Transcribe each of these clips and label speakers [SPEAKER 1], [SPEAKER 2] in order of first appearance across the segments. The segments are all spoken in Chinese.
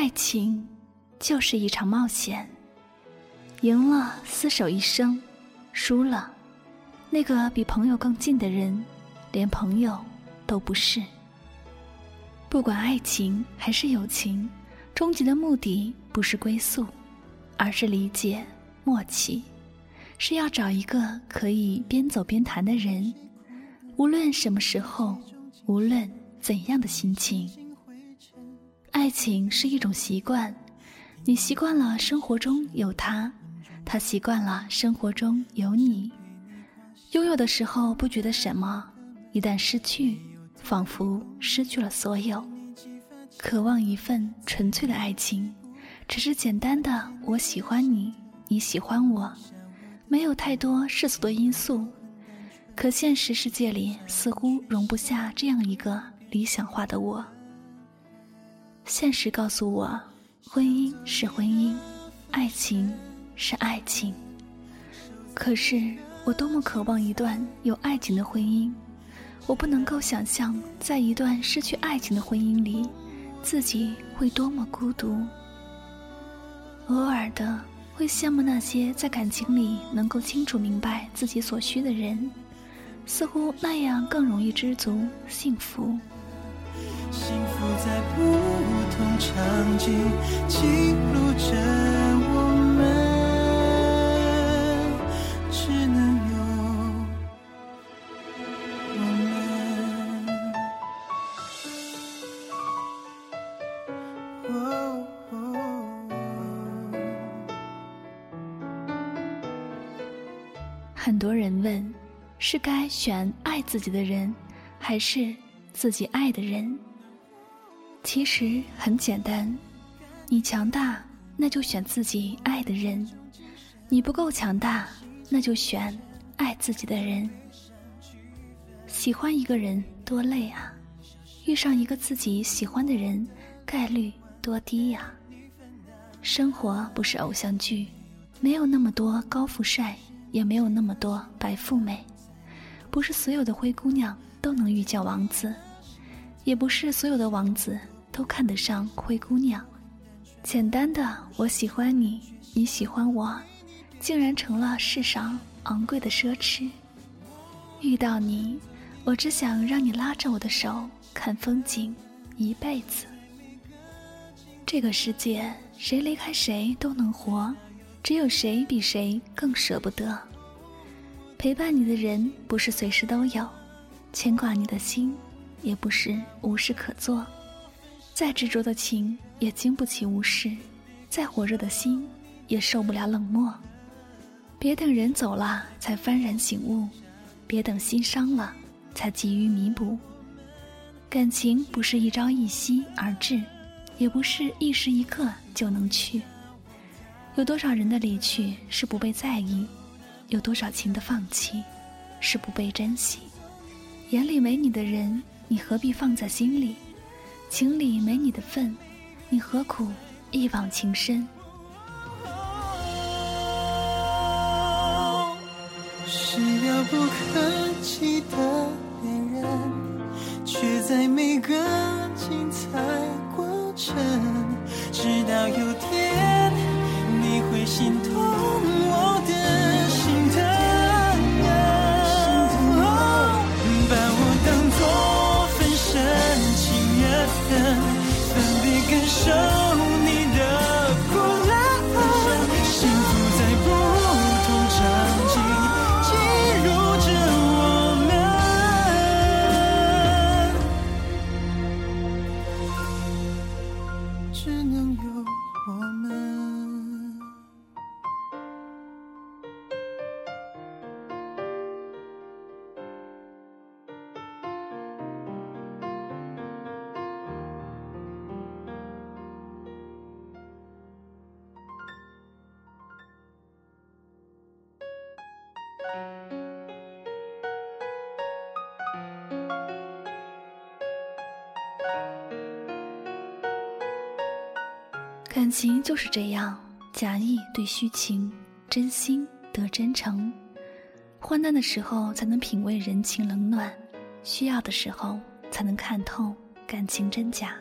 [SPEAKER 1] 爱情就是一场冒险，赢了厮守一生，输了，那个比朋友更近的人，连朋友都不是。不管爱情还是友情，终极的目的不是归宿，而是理解、默契，是要找一个可以边走边谈的人，无论什么时候，无论怎样的心情。爱情是一种习惯，你习惯了生活中有他，他习惯了生活中有你。拥有的时候不觉得什么，一旦失去，仿佛失去了所有。渴望一份纯粹的爱情，只是简单的我喜欢你，你喜欢我，没有太多世俗的因素。可现实世界里似乎容不下这样一个理想化的我。现实告诉我，婚姻是婚姻，爱情是爱情。可是我多么渴望一段有爱情的婚姻，我不能够想象，在一段失去爱情的婚姻里，自己会多么孤独。偶尔的会羡慕那些在感情里能够清楚明白自己所需的人，似乎那样更容易知足幸福。
[SPEAKER 2] 幸福在不同场景记录着我们，只能有我
[SPEAKER 1] 们。很多人问：是该选爱自己的人，还是自己爱的人？其实很简单，你强大，那就选自己爱的人；你不够强大，那就选爱自己的人。喜欢一个人多累啊，遇上一个自己喜欢的人，概率多低呀。生活不是偶像剧，没有那么多高富帅，也没有那么多白富美，不是所有的灰姑娘都能遇见王子。也不是所有的王子都看得上灰姑娘。简单的我喜欢你，你喜欢我，竟然成了世上昂贵的奢侈。遇到你，我只想让你拉着我的手看风景，一辈子。这个世界，谁离开谁都能活，只有谁比谁更舍不得。陪伴你的人不是随时都有，牵挂你的心。也不是无事可做，再执着的情也经不起无视，再火热的心也受不了冷漠。别等人走了才幡然醒悟，别等心伤了才急于弥补。感情不是一朝一夕而至，也不是一时一刻就能去。有多少人的离去是不被在意，有多少情的放弃是不被珍惜。眼里没你的人。你何必放在心里？情里没你的份，你何苦一往情深？
[SPEAKER 2] 是遥不可及的恋人，却在每个精彩过程，直到有天你会心痛
[SPEAKER 1] 感情就是这样，假意对虚情，真心得真诚。患难的时候才能品味人情冷暖，需要的时候才能看透感情真假。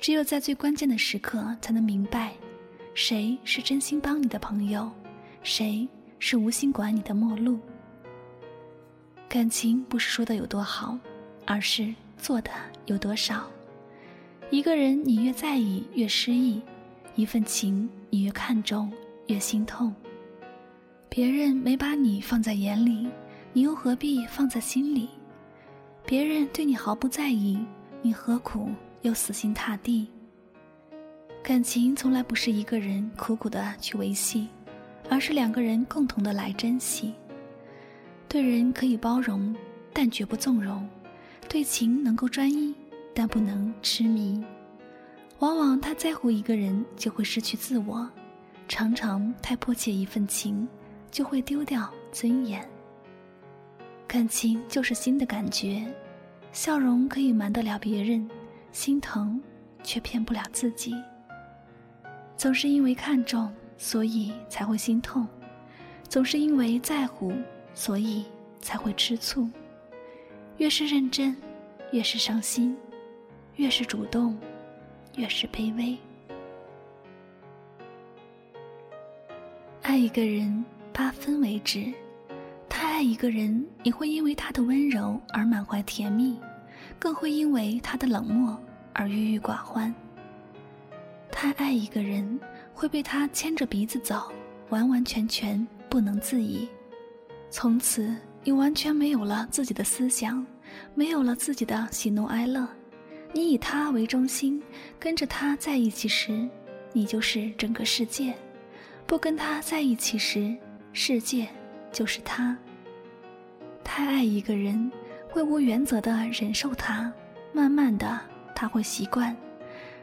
[SPEAKER 1] 只有在最关键的时刻，才能明白，谁是真心帮你的朋友，谁是无心管你的陌路。感情不是说的有多好，而是做的有多少。一个人你越在意越失意，一份情你越看重越心痛。别人没把你放在眼里，你又何必放在心里？别人对你毫不在意，你何苦又死心塌地？感情从来不是一个人苦苦的去维系，而是两个人共同的来珍惜。对人可以包容，但绝不纵容；对情能够专一，但不能痴迷。往往他在乎一个人，就会失去自我；常常太迫切一份情，就会丢掉尊严。感情就是心的感觉，笑容可以瞒得了别人，心疼却骗不了自己。总是因为看重，所以才会心痛；总是因为在乎。所以才会吃醋，越是认真，越是伤心；越是主动，越是卑微。爱一个人八分为止，太爱一个人，你会因为他的温柔而满怀甜蜜，更会因为他的冷漠而郁郁寡欢。太爱一个人，会被他牵着鼻子走，完完全全不能自已。从此，你完全没有了自己的思想，没有了自己的喜怒哀乐。你以他为中心，跟着他在一起时，你就是整个世界；不跟他在一起时，世界就是他。太爱一个人，会无原则的忍受他，慢慢的他会习惯，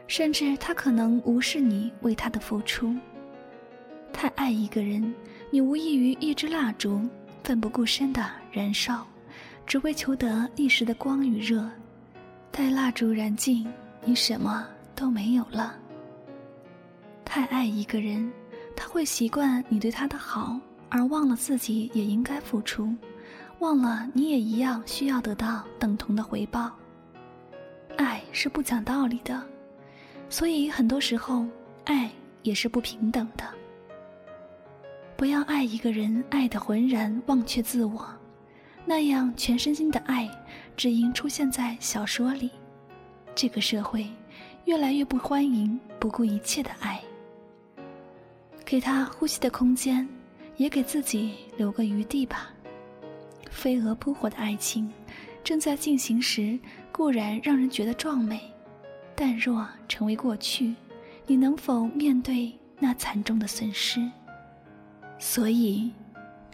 [SPEAKER 1] 甚至他可能无视你为他的付出。太爱一个人，你无异于一支蜡烛。奋不顾身的燃烧，只为求得一时的光与热。待蜡烛燃尽，你什么都没有了。太爱一个人，他会习惯你对他的好，而忘了自己也应该付出，忘了你也一样需要得到等同的回报。爱是不讲道理的，所以很多时候，爱也是不平等的。不要爱一个人爱得浑然忘却自我，那样全身心的爱只应出现在小说里。这个社会越来越不欢迎不顾一切的爱。给他呼吸的空间，也给自己留个余地吧。飞蛾扑火的爱情正在进行时，固然让人觉得壮美，但若成为过去，你能否面对那惨重的损失？所以，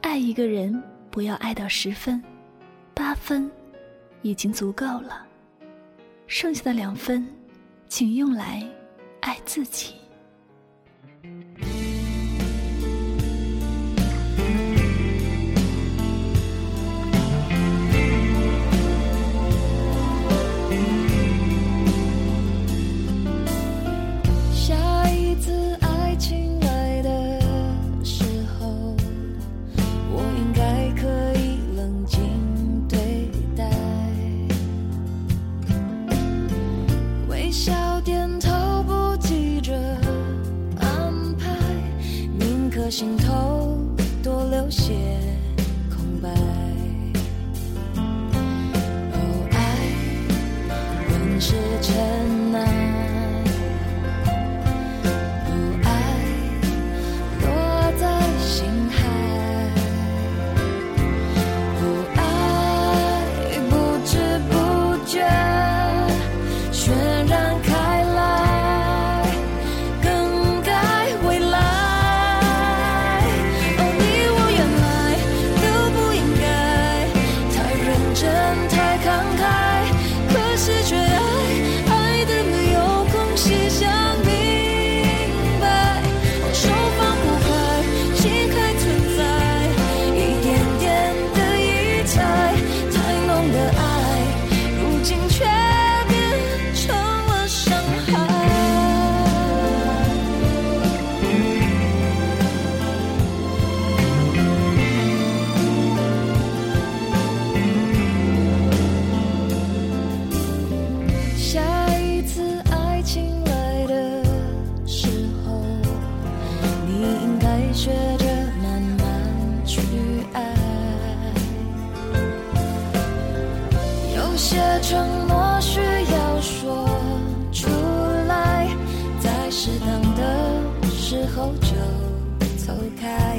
[SPEAKER 1] 爱一个人不要爱到十分，八分已经足够了。剩下的两分，请用来爱自己。爱。有
[SPEAKER 2] 些承诺需要说出来在适当的时候就走开